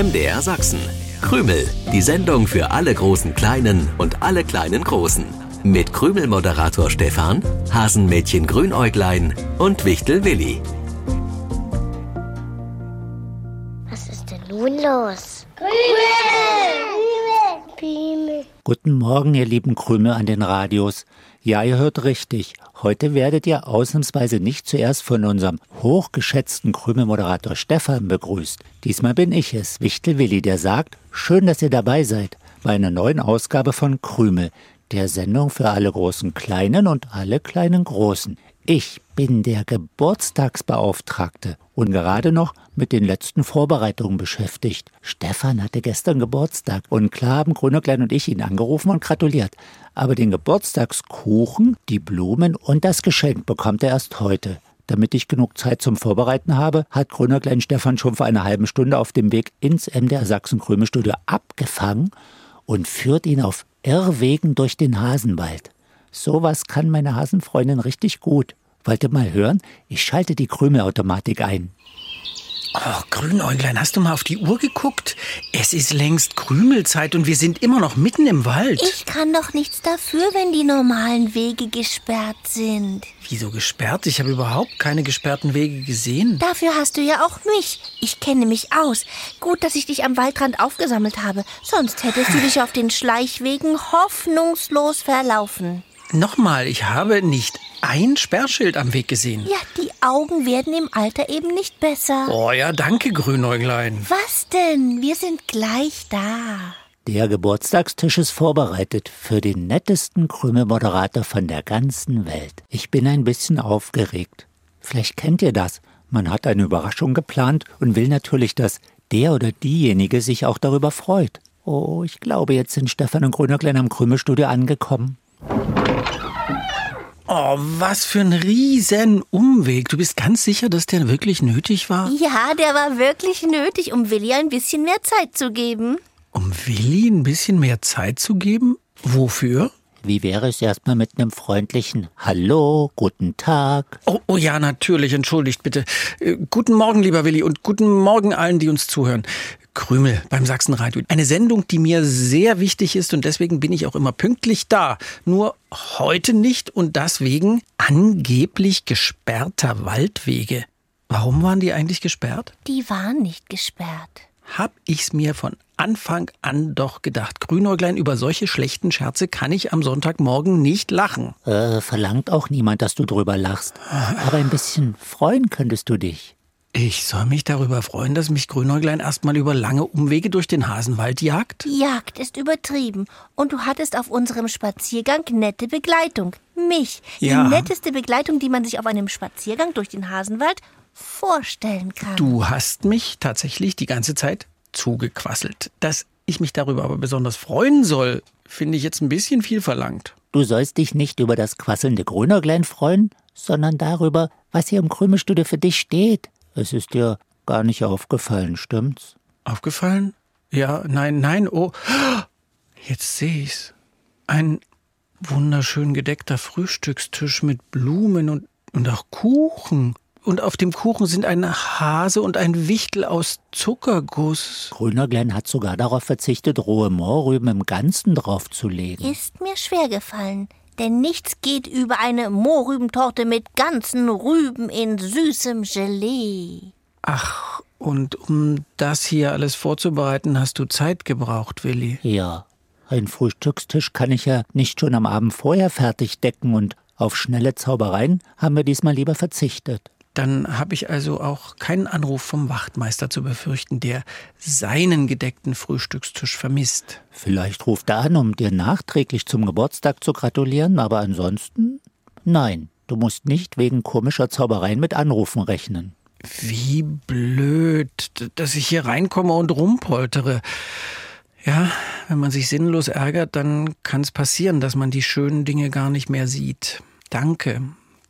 MDR Sachsen. Krümel, die Sendung für alle großen Kleinen und alle kleinen Großen. Mit Krümel-Moderator Stefan, Hasenmädchen Grünäuglein und Wichtel Willi. Was ist denn nun los? Krümel! Krümel! Guten Morgen, ihr lieben Krümel an den Radios. Ja, ihr hört richtig. Heute werdet ihr ausnahmsweise nicht zuerst von unserem hochgeschätzten Krümelmoderator Stefan begrüßt. Diesmal bin ich es, Wichtel Willi, der sagt, schön, dass ihr dabei seid bei einer neuen Ausgabe von Krümel, der Sendung für alle großen Kleinen und alle kleinen Großen. Ich bin der Geburtstagsbeauftragte und gerade noch mit den letzten Vorbereitungen beschäftigt. Stefan hatte gestern Geburtstag und klar haben Grünerklein und ich ihn angerufen und gratuliert. Aber den Geburtstagskuchen, die Blumen und das Geschenk bekommt er erst heute. Damit ich genug Zeit zum Vorbereiten habe, hat Grünerklein Stefan schon vor einer halben Stunde auf dem Weg ins MDR Sachsen-Kröme-Studio abgefangen und führt ihn auf Irrwegen durch den Hasenwald. Sowas kann meine Hasenfreundin richtig gut. Wollt ihr mal hören? Ich schalte die Krümelautomatik ein. Oh, Grünäuglein, hast du mal auf die Uhr geguckt? Es ist längst Krümelzeit und wir sind immer noch mitten im Wald. Ich kann doch nichts dafür, wenn die normalen Wege gesperrt sind. Wieso gesperrt? Ich habe überhaupt keine gesperrten Wege gesehen. Dafür hast du ja auch mich. Ich kenne mich aus. Gut, dass ich dich am Waldrand aufgesammelt habe. Sonst hättest du dich auf den Schleichwegen hoffnungslos verlaufen. Nochmal, ich habe nicht ein Sperrschild am Weg gesehen. Ja, die Augen werden im Alter eben nicht besser. Oh ja, danke, Grünäuglein. Was denn? Wir sind gleich da. Der Geburtstagstisch ist vorbereitet für den nettesten Krümelmoderator von der ganzen Welt. Ich bin ein bisschen aufgeregt. Vielleicht kennt ihr das. Man hat eine Überraschung geplant und will natürlich, dass der oder diejenige sich auch darüber freut. Oh, ich glaube, jetzt sind Stefan und Grünerklein am Krümelstudio angekommen. Oh, was für ein riesen Umweg. Du bist ganz sicher, dass der wirklich nötig war? Ja, der war wirklich nötig, um Willi ein bisschen mehr Zeit zu geben. Um Willi ein bisschen mehr Zeit zu geben? Wofür? Wie wäre es erstmal mit einem freundlichen Hallo, guten Tag? Oh, oh ja, natürlich, entschuldigt bitte. Äh, guten Morgen, lieber Willi, und guten Morgen allen, die uns zuhören. Krümel beim Sachsenradio. Eine Sendung, die mir sehr wichtig ist und deswegen bin ich auch immer pünktlich da. Nur heute nicht und das wegen angeblich gesperrter Waldwege. Warum waren die eigentlich gesperrt? Die waren nicht gesperrt. Hab ich's mir von Anfang an doch gedacht. Grünäuglein, über solche schlechten Scherze kann ich am Sonntagmorgen nicht lachen. Äh, verlangt auch niemand, dass du drüber lachst. Aber ein bisschen freuen könntest du dich. Ich soll mich darüber freuen, dass mich Grünäuglein erstmal über lange Umwege durch den Hasenwald jagt? Jagd ist übertrieben. Und du hattest auf unserem Spaziergang nette Begleitung. Mich. Ja. Die netteste Begleitung, die man sich auf einem Spaziergang durch den Hasenwald vorstellen kann. Du hast mich tatsächlich die ganze Zeit zugequasselt. Dass ich mich darüber aber besonders freuen soll, finde ich jetzt ein bisschen viel verlangt. Du sollst dich nicht über das quasselnde Grünäuglein freuen, sondern darüber, was hier im Krümelstudio für dich steht. Es ist dir gar nicht aufgefallen, stimmt's? Aufgefallen? Ja, nein, nein, oh. Jetzt sehe ich's. Ein wunderschön gedeckter Frühstückstisch mit Blumen und, und auch Kuchen. Und auf dem Kuchen sind ein Hase und ein Wichtel aus Zuckerguss. Grüner Glenn hat sogar darauf verzichtet, rohe Mohrrüben im Ganzen draufzulegen. Ist mir schwer gefallen. Denn nichts geht über eine Mohrrübentorte mit ganzen Rüben in süßem Gelee. Ach, und um das hier alles vorzubereiten, hast du Zeit gebraucht, Willi. Ja, ein Frühstückstisch kann ich ja nicht schon am Abend vorher fertig decken und auf schnelle Zaubereien haben wir diesmal lieber verzichtet. Dann habe ich also auch keinen Anruf vom Wachtmeister zu befürchten, der seinen gedeckten Frühstückstisch vermisst. Vielleicht ruft er an, um dir nachträglich zum Geburtstag zu gratulieren, aber ansonsten? Nein, du musst nicht wegen komischer Zaubereien mit Anrufen rechnen. Wie blöd, dass ich hier reinkomme und rumpoltere. Ja, wenn man sich sinnlos ärgert, dann kann es passieren, dass man die schönen Dinge gar nicht mehr sieht. Danke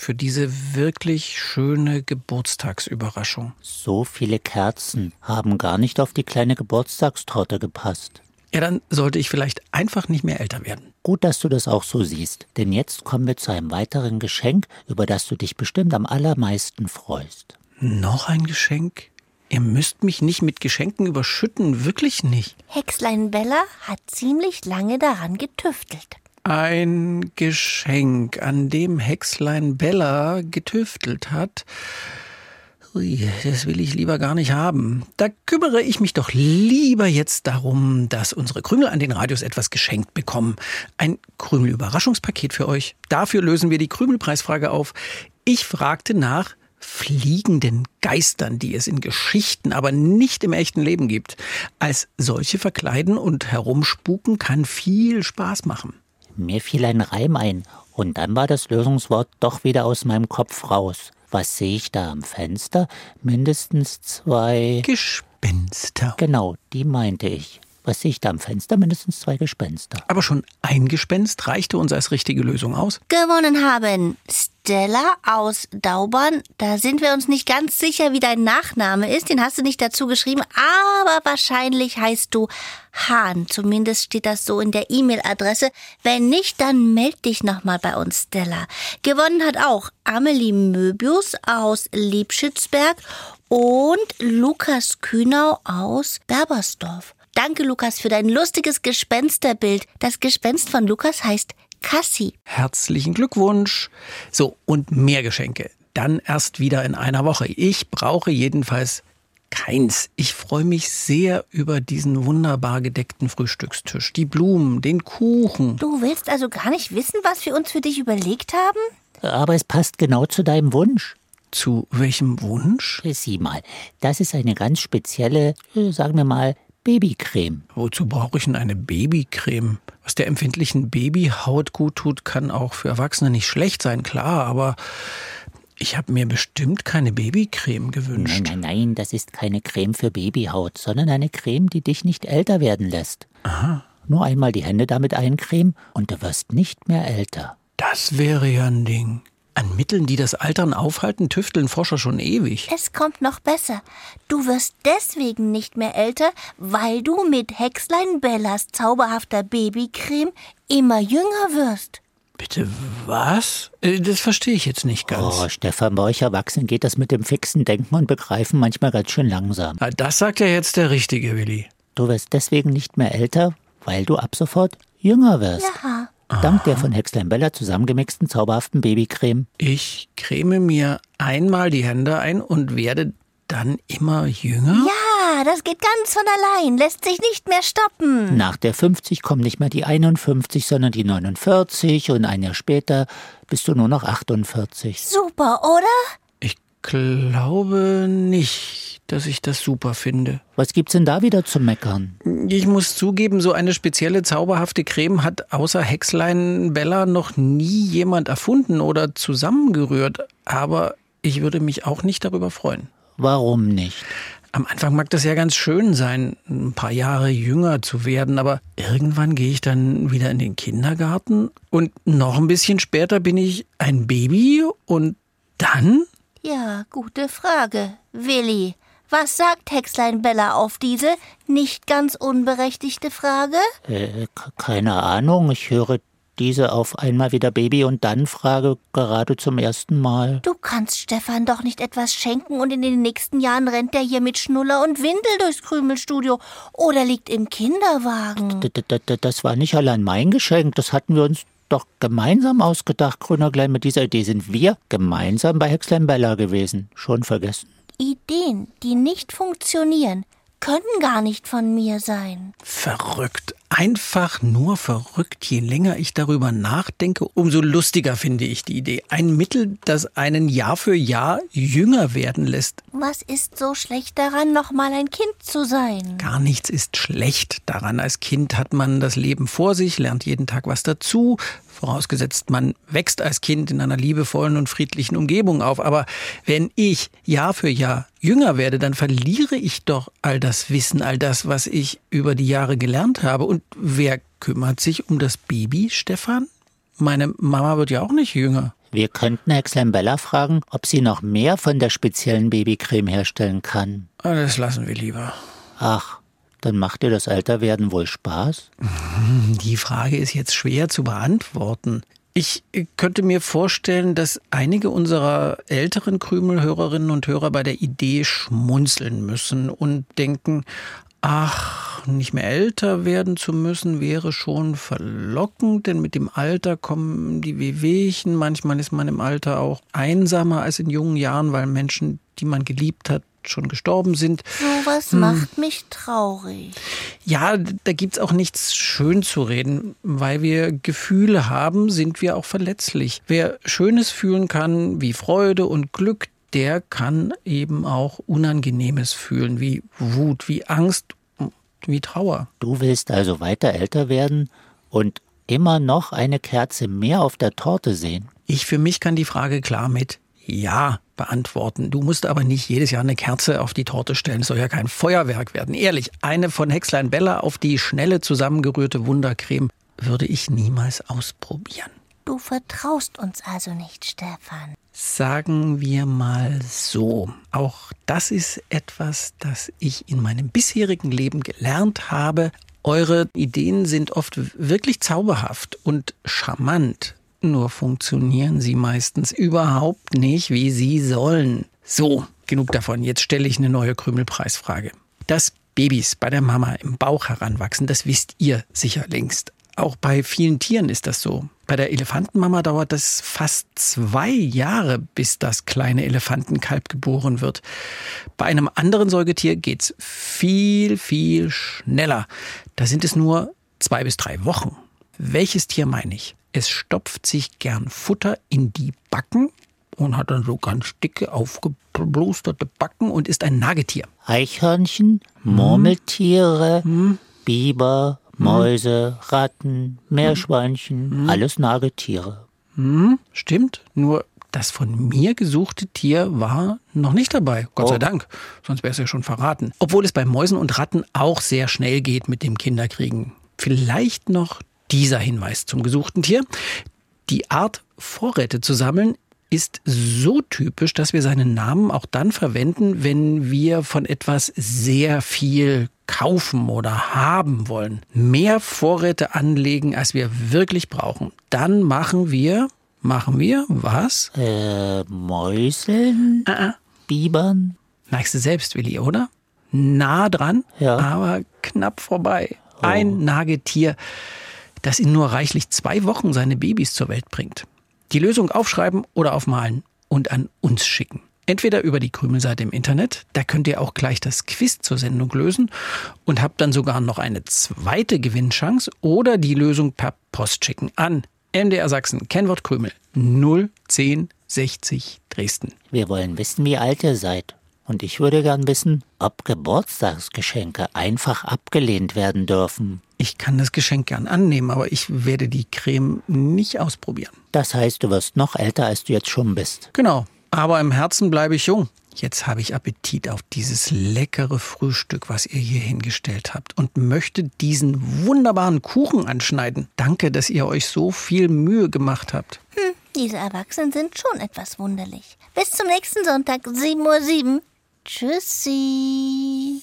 für diese wirklich schöne Geburtstagsüberraschung. So viele Kerzen haben gar nicht auf die kleine Geburtstagstorte gepasst. Ja, dann sollte ich vielleicht einfach nicht mehr älter werden. Gut, dass du das auch so siehst, denn jetzt kommen wir zu einem weiteren Geschenk, über das du dich bestimmt am allermeisten freust. Noch ein Geschenk? Ihr müsst mich nicht mit Geschenken überschütten, wirklich nicht. Hexlein Bella hat ziemlich lange daran getüftelt. Ein Geschenk, an dem Hexlein Bella getüftelt hat. Ui, das will ich lieber gar nicht haben. Da kümmere ich mich doch lieber jetzt darum, dass unsere Krümel an den Radios etwas geschenkt bekommen. Ein Krümel-Überraschungspaket für euch. Dafür lösen wir die Krümelpreisfrage auf. Ich fragte nach fliegenden Geistern, die es in Geschichten, aber nicht im echten Leben gibt. Als solche verkleiden und herumspuken kann viel Spaß machen. Mir fiel ein Reim ein, und dann war das Lösungswort doch wieder aus meinem Kopf raus. Was sehe ich da am Fenster? Mindestens zwei. Gespenster. Genau, die meinte ich. Was sehe ich da am Fenster? Mindestens zwei Gespenster. Aber schon ein Gespenst reichte uns als richtige Lösung aus. Gewonnen haben Stella aus Daubern. Da sind wir uns nicht ganz sicher, wie dein Nachname ist. Den hast du nicht dazu geschrieben, aber wahrscheinlich heißt du Hahn. Zumindest steht das so in der E-Mail-Adresse. Wenn nicht, dann meld dich nochmal bei uns, Stella. Gewonnen hat auch Amelie Möbius aus Liebschützberg und Lukas Kühnau aus Berbersdorf. Danke, Lukas, für dein lustiges Gespensterbild. Das Gespenst von Lukas heißt Cassie. Herzlichen Glückwunsch. So, und mehr Geschenke. Dann erst wieder in einer Woche. Ich brauche jedenfalls keins. Ich freue mich sehr über diesen wunderbar gedeckten Frühstückstisch. Die Blumen, den Kuchen. Du willst also gar nicht wissen, was wir uns für dich überlegt haben? Aber es passt genau zu deinem Wunsch. Zu welchem Wunsch? Sieh mal, das ist eine ganz spezielle, äh, sagen wir mal, Babycreme. Wozu brauche ich denn eine Babycreme? Was der empfindlichen Babyhaut gut tut, kann auch für Erwachsene nicht schlecht sein, klar, aber ich habe mir bestimmt keine Babycreme gewünscht. Nein, nein, nein, das ist keine Creme für Babyhaut, sondern eine Creme, die dich nicht älter werden lässt. Aha. Nur einmal die Hände damit eincremen und du wirst nicht mehr älter. Das wäre ja ein Ding. An Mitteln, die das Altern aufhalten, tüfteln Forscher schon ewig. Es kommt noch besser. Du wirst deswegen nicht mehr älter, weil du mit Hexlein Bellas zauberhafter Babycreme immer jünger wirst. Bitte was? Äh, Das verstehe ich jetzt nicht ganz. Oh, Stefan, bei euch Erwachsenen geht das mit dem fixen Denken und Begreifen manchmal ganz schön langsam. Ah, Das sagt ja jetzt der Richtige, Willi. Du wirst deswegen nicht mehr älter, weil du ab sofort jünger wirst. Ja. Dank der von Hexlein Bella zusammengemixten zauberhaften Babycreme. Ich creme mir einmal die Hände ein und werde dann immer jünger? Ja, das geht ganz von allein, lässt sich nicht mehr stoppen. Nach der 50 kommen nicht mehr die 51, sondern die 49 und ein Jahr später bist du nur noch 48. Super, oder? Ich glaube nicht, dass ich das super finde. Was gibt's denn da wieder zu meckern? Ich muss zugeben, so eine spezielle zauberhafte Creme hat außer Hexlein Bella noch nie jemand erfunden oder zusammengerührt. Aber ich würde mich auch nicht darüber freuen. Warum nicht? Am Anfang mag das ja ganz schön sein, ein paar Jahre jünger zu werden, aber irgendwann gehe ich dann wieder in den Kindergarten und noch ein bisschen später bin ich ein Baby und dann? Ja, gute Frage. Willi, was sagt Hexlein Bella auf diese nicht ganz unberechtigte Frage? Äh, keine Ahnung, ich höre diese auf einmal wieder Baby und dann Frage gerade zum ersten Mal. Du kannst Stefan doch nicht etwas schenken und in den nächsten Jahren rennt er hier mit Schnuller und Windel durchs Krümelstudio oder liegt im Kinderwagen. Das war nicht allein mein Geschenk, das hatten wir uns doch gemeinsam ausgedacht, Grünerglein. Mit dieser Idee sind wir gemeinsam bei Hexlein Bella gewesen. Schon vergessen. Ideen, die nicht funktionieren, können gar nicht von mir sein. Verrückt. Einfach nur verrückt. Je länger ich darüber nachdenke, umso lustiger finde ich die Idee. Ein Mittel, das einen Jahr für Jahr jünger werden lässt. Was ist so schlecht daran, noch mal ein Kind zu sein? Gar nichts ist schlecht daran. Als Kind hat man das Leben vor sich, lernt jeden Tag was dazu. Vorausgesetzt, man wächst als Kind in einer liebevollen und friedlichen Umgebung auf. Aber wenn ich Jahr für Jahr jünger werde, dann verliere ich doch all das Wissen, all das, was ich über die Jahre gelernt habe. Und wer kümmert sich um das Baby, Stefan? Meine Mama wird ja auch nicht jünger. Wir könnten Hexlein Bella fragen, ob sie noch mehr von der speziellen Babycreme herstellen kann. Ah, Das lassen wir lieber. Ach, dann macht dir das Älterwerden wohl Spaß? Die Frage ist jetzt schwer zu beantworten. Ich könnte mir vorstellen, dass einige unserer älteren Krümelhörerinnen und Hörer bei der Idee schmunzeln müssen und denken, ach, nicht mehr älter werden zu müssen, wäre schon verlockend, denn mit dem Alter kommen die Wehwehchen. Manchmal ist man im Alter auch einsamer als in jungen Jahren, weil Menschen, die man geliebt hat, schon gestorben sind. Sowas hm. macht mich traurig. Ja, da gibt's auch nichts schön zu reden. Weil wir Gefühle haben, sind wir auch verletzlich. Wer Schönes fühlen kann, wie Freude und Glück, der kann eben auch Unangenehmes fühlen, wie Wut, wie Angst, wie Trauer. Du willst also weiter älter werden und immer noch eine Kerze mehr auf der Torte sehen? Ich für mich kann die Frage klar mit Ja beantworten. Du musst aber nicht jedes Jahr eine Kerze auf die Torte stellen. Es soll ja kein Feuerwerk werden. Ehrlich, eine von Hexlein Bella auf die schnelle zusammengerührte Wundercreme würde ich niemals ausprobieren. Du vertraust uns also nicht, Stefan. Sagen wir mal so. Auch das ist etwas, das ich in meinem bisherigen Leben gelernt habe. Eure Ideen sind oft wirklich zauberhaft und charmant. Nur funktionieren sie meistens überhaupt nicht, wie sie sollen. So, genug davon. Jetzt stelle ich eine neue Krümelpreisfrage. Dass Babys bei der Mama im Bauch heranwachsen, das wisst ihr sicher längst. Auch bei vielen Tieren ist das so. Bei der Elefantenmama dauert es fast zwei Jahre, bis das kleine Elefantenkalb geboren wird. Bei einem anderen Säugetier geht's viel, viel schneller. Da sind es nur zwei bis drei Wochen. Welches Tier meine ich? Es stopft sich gern Futter in die Backen und hat dann so ganz dicke, aufgeblusterte Backen und ist ein Nagetier. Eichhörnchen. Murmeltiere, hm. Biber, hm. Mäuse, Ratten, Meerschweinchen, hm. alles Nagetiere. Hm, stimmt, nur das von mir gesuchte Tier war noch nicht dabei. Gott oh. sei Dank, sonst wäre es ja schon verraten. Obwohl es bei Mäusen und Ratten auch sehr schnell geht mit dem Kinderkriegen. Vielleicht noch dieser Hinweis zum gesuchten Tier. Die Art, Vorräte zu sammeln, ist so typisch, dass wir seinen Namen auch dann verwenden, wenn wir von etwas sehr viel kaufen oder haben wollen. Mehr Vorräte anlegen, als wir wirklich brauchen. Dann machen wir, machen wir was? Äh, Mäuseln? Uh -uh. Bibern? Merkst du selbst, Willi, oder? Nah dran, ja. aber knapp vorbei. Oh. Ein Nagetier das in nur reichlich zwei Wochen seine Babys zur Welt bringt. Die Lösung aufschreiben oder aufmalen und an uns schicken. Entweder über die Krümelseite im Internet, da könnt ihr auch gleich das Quiz zur Sendung lösen und habt dann sogar noch eine zweite Gewinnchance oder die Lösung per Post schicken an MDR Sachsen, Kennwort Krümel 01060 Dresden. Wir wollen wissen, wie alt ihr seid. Und ich würde gern wissen, ob Geburtstagsgeschenke einfach abgelehnt werden dürfen. Ich kann das Geschenk gern annehmen, aber ich werde die Creme nicht ausprobieren. Das heißt, du wirst noch älter, als du jetzt schon bist. Genau. Aber im Herzen bleibe ich jung. Jetzt habe ich Appetit auf dieses leckere Frühstück, was ihr hier hingestellt habt und möchte diesen wunderbaren Kuchen anschneiden. Danke, dass ihr euch so viel Mühe gemacht habt. Hm, diese Erwachsenen sind schon etwas wunderlich. Bis zum nächsten Sonntag, 7.07 Uhr. Tschüssi.